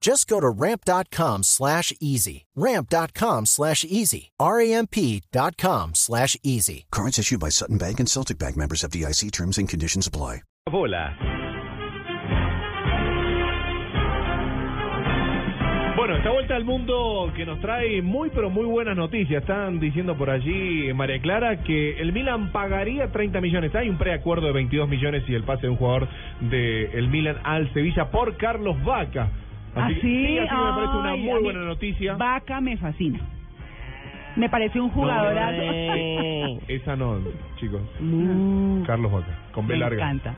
Just go to ramp.com slash easy. Ramp.com slash easy. R-A-M-P.com slash easy. Cards issued by Sutton Bank and Celtic Bank members of DIC terms and conditions apply. Bola. Bueno, esta vuelta al mundo que nos trae muy pero muy buenas noticias. Están diciendo por allí, María Clara, que el Milan pagaría 30 millones. Hay un preacuerdo de 22 millones y el pase de un jugador del Milan al Sevilla por Carlos Vaca. Así, ¿Ah, sí? sí, así me parece una Ay, muy buena noticia. Vaca me fascina. Me parece un jugadorazo. Esa no, chicos. No, Carlos Vaca, con B me larga. encanta.